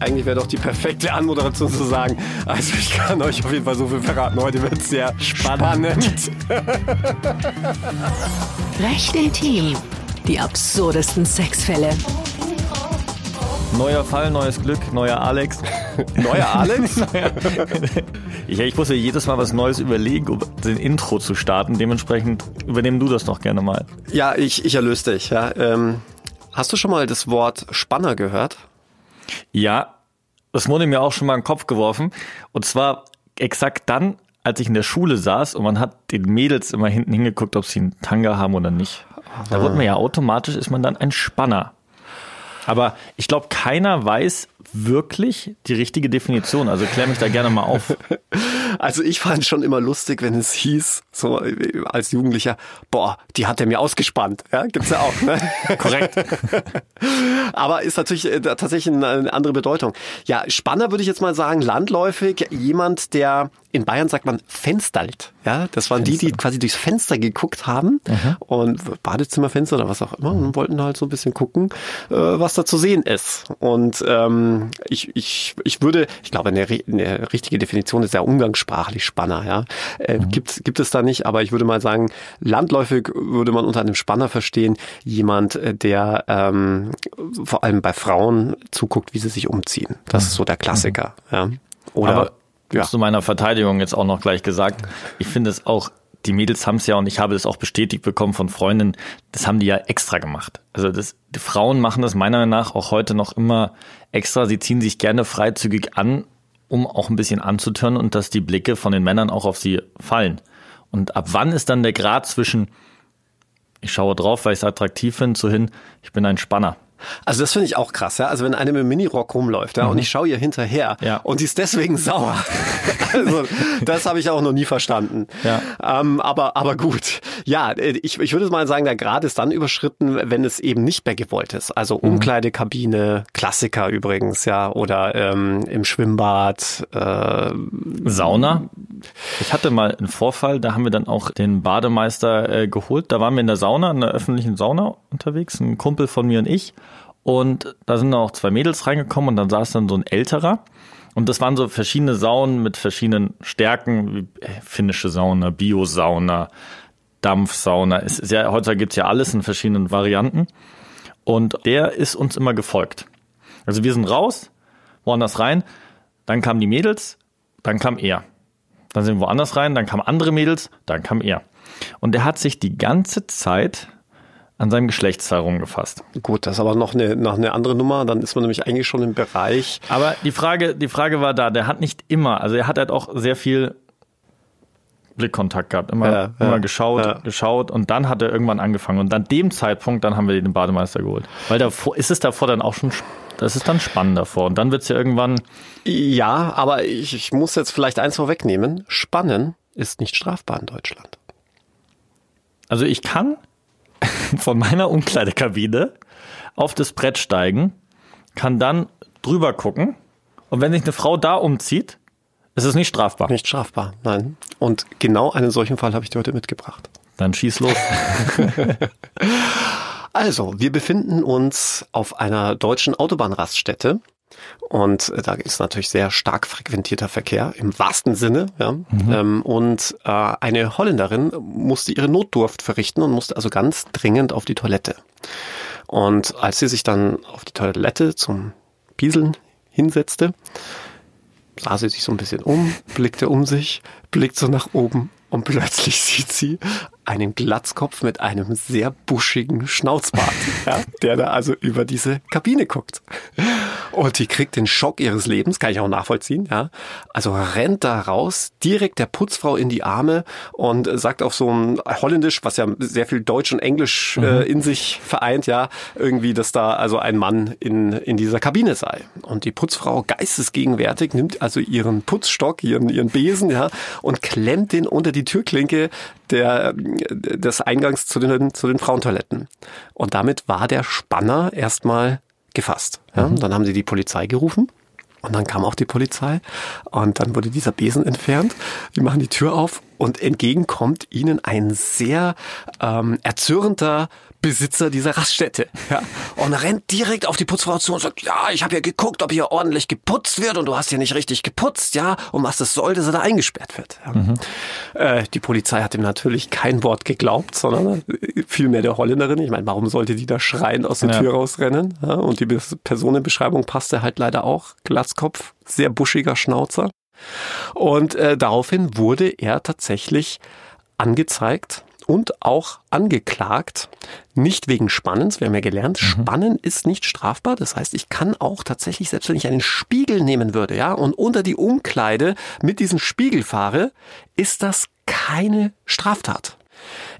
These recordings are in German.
eigentlich wäre doch die perfekte Anmoderation zu sagen. Also ich kann euch auf jeden Fall so viel verraten. Heute wird es sehr spannend. Recht intim. Die absurdesten Sexfälle. Neuer Fall, neues Glück, neuer Alex. Neuer Alex? ja, ich muss ja jedes Mal was Neues überlegen, um den Intro zu starten. Dementsprechend übernehmen du das doch gerne mal. Ja, ich, ich erlöse dich. Ja. Ähm, hast du schon mal das Wort Spanner gehört? Ja, das wurde mir auch schon mal in den Kopf geworfen. Und zwar exakt dann, als ich in der Schule saß und man hat den Mädels immer hinten hingeguckt, ob sie einen Tanga haben oder nicht. Da wird man ja automatisch, ist man dann ein Spanner. Aber ich glaube, keiner weiß wirklich die richtige Definition. Also klär mich da gerne mal auf. Also ich fand schon immer lustig, wenn es hieß, so als Jugendlicher, boah, die hat er mir ausgespannt. Ja, gibt's ja auch. Ne? Korrekt. Aber ist natürlich äh, tatsächlich eine andere Bedeutung. Ja, Spanner würde ich jetzt mal sagen, landläufig jemand, der in Bayern sagt man fenstert. Ja, das waren Fenster. die, die quasi durchs Fenster geguckt haben mhm. und Badezimmerfenster oder was auch immer und wollten halt so ein bisschen gucken, äh, was da zu sehen ist. Und ähm, ich, ich, ich würde, ich glaube, eine, eine richtige Definition ist ja umgangssprachlich Spanner. Ja, äh, mhm. gibt gibt es da nicht, aber ich würde mal sagen, landläufig würde man unter einem Spanner verstehen jemand, äh, der ähm, vor allem bei Frauen zuguckt, wie sie sich umziehen. Das mhm. ist so der Klassiker. Mhm. Ja. Oder aber ja. zu meiner Verteidigung jetzt auch noch gleich gesagt. Ich finde es auch, die Mädels haben es ja und ich habe das auch bestätigt bekommen von Freundinnen, das haben die ja extra gemacht. Also das, die Frauen machen das meiner Meinung nach auch heute noch immer extra. Sie ziehen sich gerne freizügig an, um auch ein bisschen anzutören und dass die Blicke von den Männern auch auf sie fallen. Und ab wann ist dann der Grad zwischen, ich schaue drauf, weil ich es attraktiv finde, zu hin, ich bin ein Spanner. Also das finde ich auch krass, ja. Also wenn eine mit Minirock rumläuft, ja, mhm. und ich schaue ihr hinterher ja. und sie ist deswegen sauer. also das habe ich auch noch nie verstanden. Ja. Ähm, aber, aber gut. Ja, ich, ich würde mal sagen, der Grad ist dann überschritten, wenn es eben nicht mehr gewollt ist. Also mhm. Umkleidekabine, Klassiker übrigens, ja, oder ähm, im Schwimmbad. Äh, Sauna. Ich hatte mal einen Vorfall, da haben wir dann auch den Bademeister äh, geholt. Da waren wir in der Sauna, in der öffentlichen Sauna unterwegs, ein Kumpel von mir und ich. Und da sind auch zwei Mädels reingekommen und dann saß dann so ein älterer. Und das waren so verschiedene Saunen mit verschiedenen Stärken, wie äh, finnische Sauna, Biosauna, Dampfsauna. Es ist ja, heutzutage gibt's ja alles in verschiedenen Varianten. Und der ist uns immer gefolgt. Also wir sind raus, woanders rein, dann kamen die Mädels, dann kam er. Dann sind wir woanders rein, dann kamen andere Mädels, dann kam er. Und der hat sich die ganze Zeit an seinem Geschlechtsteil rumgefasst. Gut, das ist aber noch eine, noch eine andere Nummer. Dann ist man nämlich eigentlich schon im Bereich. Aber die Frage, die Frage war da, der hat nicht immer, also er hat halt auch sehr viel Blickkontakt gehabt, immer, ja, immer ja, geschaut, ja. geschaut und dann hat er irgendwann angefangen. Und an dem Zeitpunkt, dann haben wir den Bademeister geholt. Weil davor, ist es davor dann auch schon, das ist dann spannend davor. Und dann wird es ja irgendwann. Ja, aber ich, ich muss jetzt vielleicht eins vorwegnehmen. Spannen ist nicht strafbar in Deutschland. Also ich kann von meiner Umkleidekabine auf das Brett steigen, kann dann drüber gucken und wenn sich eine Frau da umzieht, ist es nicht strafbar. Nicht strafbar, nein. Und genau einen solchen Fall habe ich dir heute mitgebracht. Dann schieß los. also, wir befinden uns auf einer deutschen Autobahnraststätte und äh, da ist natürlich sehr stark frequentierter Verkehr im wahrsten Sinne. Ja. Mhm. Ähm, und äh, eine Holländerin musste ihre Notdurft verrichten und musste also ganz dringend auf die Toilette. Und als sie sich dann auf die Toilette zum Pieseln hinsetzte, sah sie sich so ein bisschen um, blickte um sich, blickt so nach oben und plötzlich sieht sie einen Glatzkopf mit einem sehr buschigen Schnauzbart, ja, der da also über diese Kabine guckt. Und die kriegt den Schock ihres Lebens, kann ich auch nachvollziehen, ja. Also rennt da raus, direkt der Putzfrau in die Arme und sagt auf so ein Holländisch, was ja sehr viel Deutsch und Englisch äh, mhm. in sich vereint, ja, irgendwie, dass da also ein Mann in, in dieser Kabine sei. Und die Putzfrau geistesgegenwärtig nimmt also ihren Putzstock, ihren, ihren Besen, ja, und klemmt den unter die Türklinke der, des Eingangs zu den, zu den Frauentoiletten. Und damit war der Spanner erstmal gefasst. Ja, mhm. Dann haben sie die Polizei gerufen. Und dann kam auch die Polizei und dann wurde dieser Besen entfernt. Die machen die Tür auf und entgegen kommt ihnen ein sehr ähm, erzürnter Besitzer dieser Raststätte. Ja, und rennt direkt auf die Putzfrau zu und sagt, ja, ich habe ja geguckt, ob hier ordentlich geputzt wird und du hast ja nicht richtig geputzt, ja, und was das soll, dass er da eingesperrt wird. Ja. Mhm. Äh, die Polizei hat ihm natürlich kein Wort geglaubt, sondern vielmehr der Holländerin. Ich meine, warum sollte die da schreiend aus der ja. Tür rausrennen? Ja, und die Personenbeschreibung passte halt leider auch. Glatzkopf, sehr buschiger Schnauzer. Und äh, daraufhin wurde er tatsächlich angezeigt und auch angeklagt, nicht wegen Spannens. Wir haben ja gelernt, mhm. Spannen ist nicht strafbar. Das heißt, ich kann auch tatsächlich, selbst wenn ich einen Spiegel nehmen würde, ja, und unter die Umkleide mit diesem Spiegel fahre, ist das keine Straftat.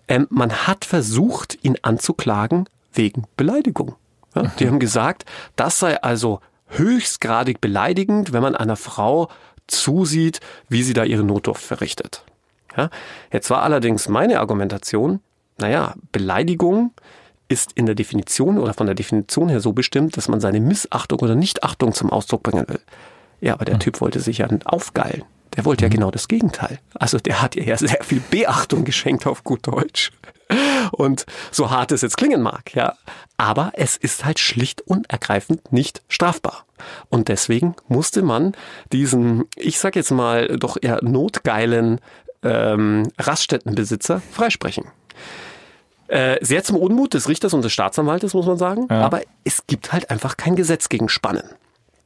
Ähm, man hat versucht, ihn anzuklagen wegen Beleidigung. Ja, mhm. Die haben gesagt, das sei also höchstgradig beleidigend, wenn man einer Frau zusieht, wie sie da ihre Notdurft verrichtet. Ja? Jetzt war allerdings meine Argumentation, naja, Beleidigung ist in der Definition oder von der Definition her so bestimmt, dass man seine Missachtung oder Nichtachtung zum Ausdruck bringen will. Ja, aber der mhm. Typ wollte sich ja aufgeilen. Der wollte ja mhm. genau das Gegenteil. Also der hat ihr ja sehr viel Beachtung geschenkt auf gut Deutsch. Und so hart es jetzt klingen mag, ja. Aber es ist halt schlicht und ergreifend nicht strafbar. Und deswegen musste man diesen, ich sag jetzt mal, doch eher notgeilen ähm, Raststättenbesitzer freisprechen. Äh, sehr zum Unmut des Richters und des Staatsanwaltes, muss man sagen. Ja. Aber es gibt halt einfach kein Gesetz gegen Spannen.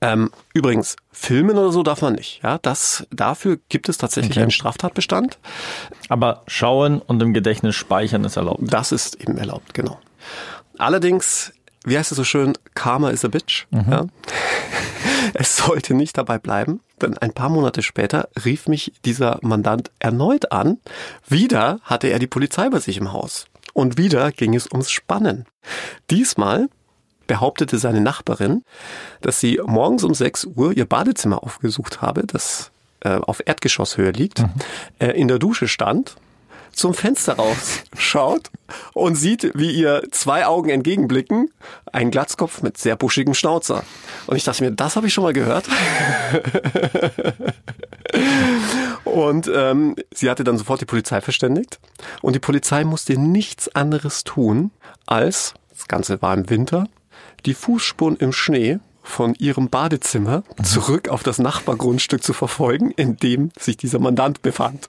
Ähm, übrigens, filmen oder so darf man nicht. Ja, das, dafür gibt es tatsächlich okay. einen Straftatbestand. Aber schauen und im Gedächtnis speichern ist erlaubt. Das ist eben erlaubt, genau. Allerdings, wie heißt es so schön, Karma is a bitch. Mhm. Ja? Es sollte nicht dabei bleiben, denn ein paar Monate später rief mich dieser Mandant erneut an. Wieder hatte er die Polizei bei sich im Haus. Und wieder ging es ums Spannen. Diesmal behauptete seine Nachbarin, dass sie morgens um 6 Uhr ihr Badezimmer aufgesucht habe, das äh, auf Erdgeschosshöhe liegt, mhm. äh, in der Dusche stand zum Fenster rausschaut und sieht, wie ihr zwei Augen entgegenblicken, ein Glatzkopf mit sehr buschigem Schnauzer. Und ich dachte mir, das habe ich schon mal gehört. und ähm, sie hatte dann sofort die Polizei verständigt. Und die Polizei musste nichts anderes tun, als, das Ganze war im Winter, die Fußspuren im Schnee von ihrem Badezimmer mhm. zurück auf das Nachbargrundstück zu verfolgen, in dem sich dieser Mandant befand.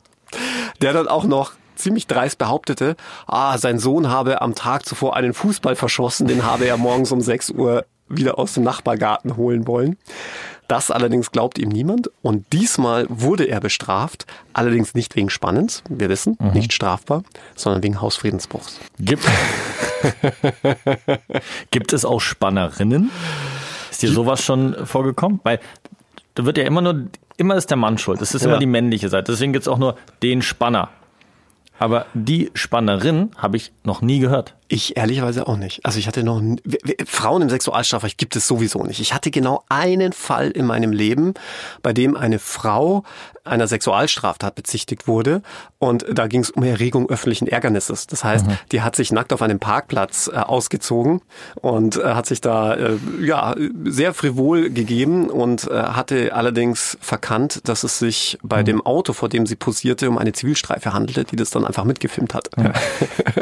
Der dann auch noch ziemlich dreist behauptete, ah, sein Sohn habe am Tag zuvor einen Fußball verschossen, den habe er morgens um 6 Uhr wieder aus dem Nachbargarten holen wollen. Das allerdings glaubt ihm niemand und diesmal wurde er bestraft, allerdings nicht wegen Spannens, wir wissen, mhm. nicht strafbar, sondern wegen Hausfriedensbruchs. Gibt, Gibt es auch Spannerinnen? Ist dir sowas schon vorgekommen? Weil da wird ja immer nur, immer ist der Mann schuld. Es ist ja. immer die männliche Seite. Deswegen gibt es auch nur den Spanner. Aber die Spannerin habe ich noch nie gehört. Ich ehrlicherweise auch nicht. Also ich hatte noch Frauen im Sexualstrafrecht gibt es sowieso nicht. Ich hatte genau einen Fall in meinem Leben, bei dem eine Frau einer Sexualstraftat bezichtigt wurde und da ging es um Erregung öffentlichen Ärgernisses. Das heißt, mhm. die hat sich nackt auf einem Parkplatz äh, ausgezogen und äh, hat sich da äh, ja sehr frivol gegeben und äh, hatte allerdings verkannt, dass es sich bei mhm. dem Auto, vor dem sie posierte, um eine Zivilstreife handelte, die das dann einfach mitgefilmt hat. Mhm.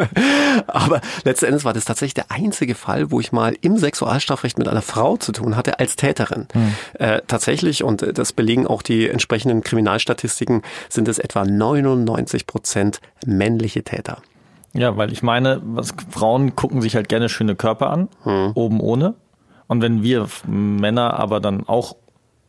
Aber letzten Endes war das tatsächlich der einzige Fall, wo ich mal im Sexualstrafrecht mit einer Frau zu tun hatte als Täterin. Mhm. Äh, tatsächlich, und das belegen auch die entsprechenden Kriminalstatistiken, sind es etwa 99 Prozent männliche Täter. Ja, weil ich meine, was, Frauen gucken sich halt gerne schöne Körper an, hm. oben ohne. Und wenn wir Männer aber dann auch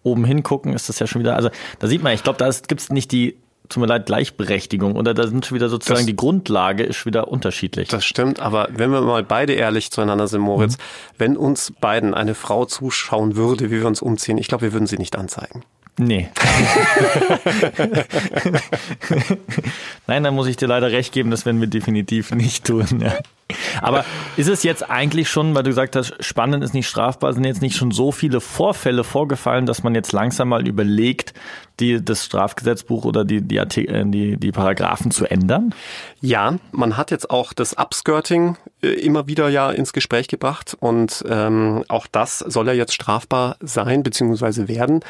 oben hingucken, ist das ja schon wieder, also da sieht man, ich glaube, da gibt es nicht die tut mir leid, Gleichberechtigung oder da sind schon wieder sozusagen das, die Grundlage ist wieder unterschiedlich. Das stimmt, aber wenn wir mal beide ehrlich zueinander sind, Moritz, mhm. wenn uns beiden eine Frau zuschauen würde, wie wir uns umziehen, ich glaube, wir würden sie nicht anzeigen. Nee. Nein, da muss ich dir leider recht geben, das werden wir definitiv nicht tun. Ja. Aber ist es jetzt eigentlich schon, weil du gesagt hast, spannend ist nicht strafbar, sind jetzt nicht schon so viele Vorfälle vorgefallen, dass man jetzt langsam mal überlegt, die, das Strafgesetzbuch oder die, die, äh, die, die Paragraphen zu ändern? Ja, man hat jetzt auch das Upskirting äh, immer wieder ja ins Gespräch gebracht und ähm, auch das soll ja jetzt strafbar sein bzw. werden.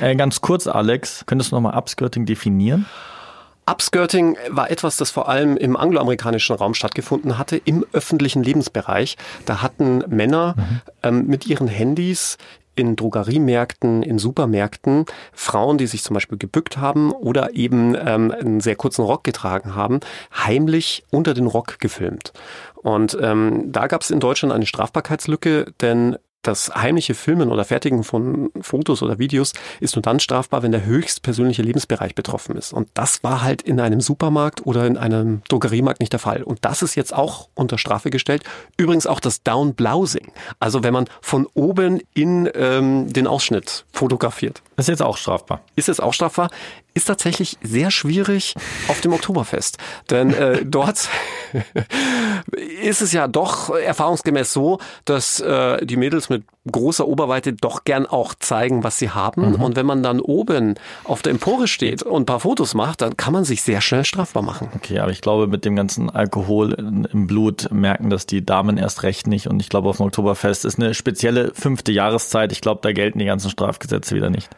Äh, ganz kurz, Alex, könntest du nochmal Upskirting definieren? Upskirting war etwas, das vor allem im angloamerikanischen Raum stattgefunden hatte, im öffentlichen Lebensbereich. Da hatten Männer mhm. ähm, mit ihren Handys in Drogeriemärkten, in Supermärkten Frauen, die sich zum Beispiel gebückt haben oder eben ähm, einen sehr kurzen Rock getragen haben, heimlich unter den Rock gefilmt. Und ähm, da gab es in Deutschland eine Strafbarkeitslücke, denn das heimliche Filmen oder Fertigen von Fotos oder Videos ist nur dann strafbar, wenn der höchstpersönliche Lebensbereich betroffen ist. Und das war halt in einem Supermarkt oder in einem Drogeriemarkt nicht der Fall. Und das ist jetzt auch unter Strafe gestellt. Übrigens auch das Downblousing. Also wenn man von oben in ähm, den Ausschnitt fotografiert. Das ist jetzt auch strafbar. Ist jetzt auch strafbar ist tatsächlich sehr schwierig auf dem Oktoberfest. Denn äh, dort ist es ja doch erfahrungsgemäß so, dass äh, die Mädels mit großer Oberweite doch gern auch zeigen, was sie haben. Mhm. Und wenn man dann oben auf der Empore steht und ein paar Fotos macht, dann kann man sich sehr schnell strafbar machen. Okay, aber ich glaube, mit dem ganzen Alkohol im Blut merken das die Damen erst recht nicht. Und ich glaube, auf dem Oktoberfest ist eine spezielle fünfte Jahreszeit. Ich glaube, da gelten die ganzen Strafgesetze wieder nicht.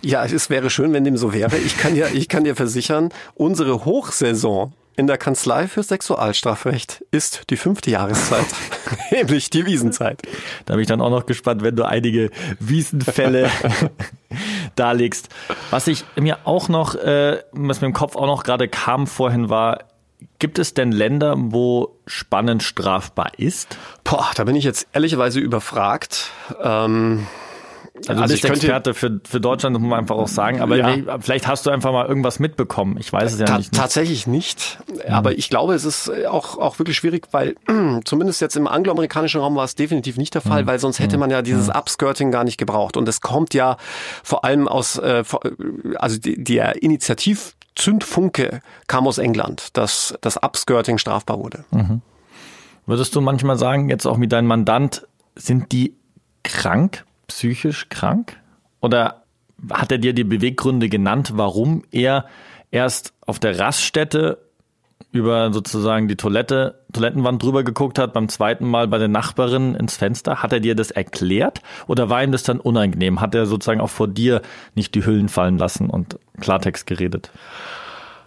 Ja, es wäre schön, wenn dem so wäre. Ich kann ja, ich kann dir versichern, unsere Hochsaison in der Kanzlei für Sexualstrafrecht ist die fünfte Jahreszeit, nämlich die Wiesenzeit. Da bin ich dann auch noch gespannt, wenn du einige Wiesenfälle darlegst. Was ich mir auch noch, äh, was mir im Kopf auch noch gerade kam vorhin war, gibt es denn Länder, wo spannend strafbar ist? Boah, da bin ich jetzt ehrlicherweise überfragt. Ähm also, also du bist Experte für, für Deutschland, muss man einfach auch sagen. Aber ja. vielleicht hast du einfach mal irgendwas mitbekommen. Ich weiß es ja Ta nicht. Tatsächlich nicht. Mhm. Aber ich glaube, es ist auch, auch wirklich schwierig, weil zumindest jetzt im angloamerikanischen Raum war es definitiv nicht der Fall, mhm. weil sonst hätte mhm. man ja dieses. Upskirting gar nicht gebraucht. Und es kommt ja vor allem aus, äh, also die, der Initiativ Zündfunke kam aus England, dass das Upskirting strafbar wurde. Mhm. Würdest du manchmal sagen, jetzt auch mit deinem Mandant, sind die krank psychisch krank? Oder hat er dir die Beweggründe genannt, warum er erst auf der Raststätte über sozusagen die Toilette, Toilettenwand drüber geguckt hat, beim zweiten Mal bei der Nachbarin ins Fenster. Hat er dir das erklärt oder war ihm das dann unangenehm? Hat er sozusagen auch vor dir nicht die Hüllen fallen lassen und Klartext geredet?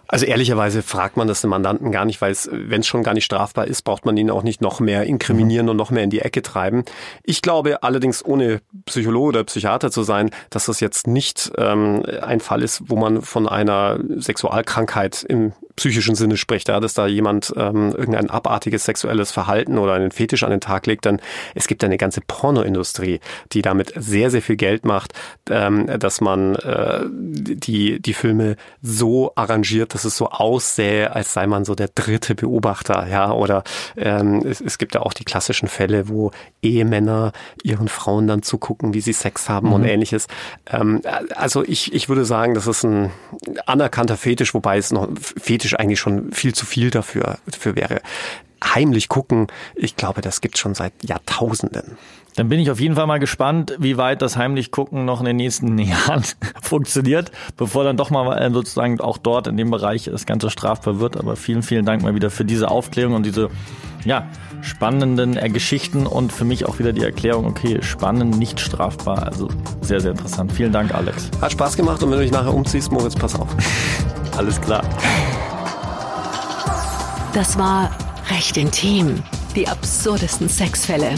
Also ehrlicherweise fragt man das den Mandanten gar nicht, weil es, wenn es schon gar nicht strafbar ist, braucht man ihn auch nicht noch mehr inkriminieren mhm. und noch mehr in die Ecke treiben. Ich glaube allerdings, ohne Psychologe oder Psychiater zu sein, dass das jetzt nicht ähm, ein Fall ist, wo man von einer Sexualkrankheit im psychischen Sinne spricht, ja, dass da jemand ähm, irgendein abartiges sexuelles Verhalten oder einen Fetisch an den Tag legt, dann es gibt eine ganze Pornoindustrie, die damit sehr, sehr viel Geld macht, ähm, dass man äh, die, die Filme so arrangiert, dass es so aussähe, als sei man so der dritte Beobachter, ja, oder ähm, es, es gibt ja auch die klassischen Fälle, wo Ehemänner ihren Frauen dann zugucken, wie sie Sex haben mhm. und ähnliches. Ähm, also ich, ich würde sagen, das ist ein anerkannter Fetisch, wobei es noch Fetisch eigentlich schon viel zu viel dafür, dafür wäre heimlich gucken, ich glaube, das gibt schon seit Jahrtausenden. Dann bin ich auf jeden Fall mal gespannt, wie weit das heimlich gucken noch in den nächsten Jahren funktioniert, bevor dann doch mal äh, sozusagen auch dort in dem Bereich das Ganze strafbar wird. Aber vielen, vielen Dank mal wieder für diese Aufklärung und diese ja, spannenden äh, Geschichten und für mich auch wieder die Erklärung, okay, spannend, nicht strafbar. Also sehr, sehr interessant. Vielen Dank, Alex. Hat Spaß gemacht und wenn du dich nachher umziehst, Moritz, pass auf. Alles klar. Das war Recht intim. Die absurdesten Sexfälle.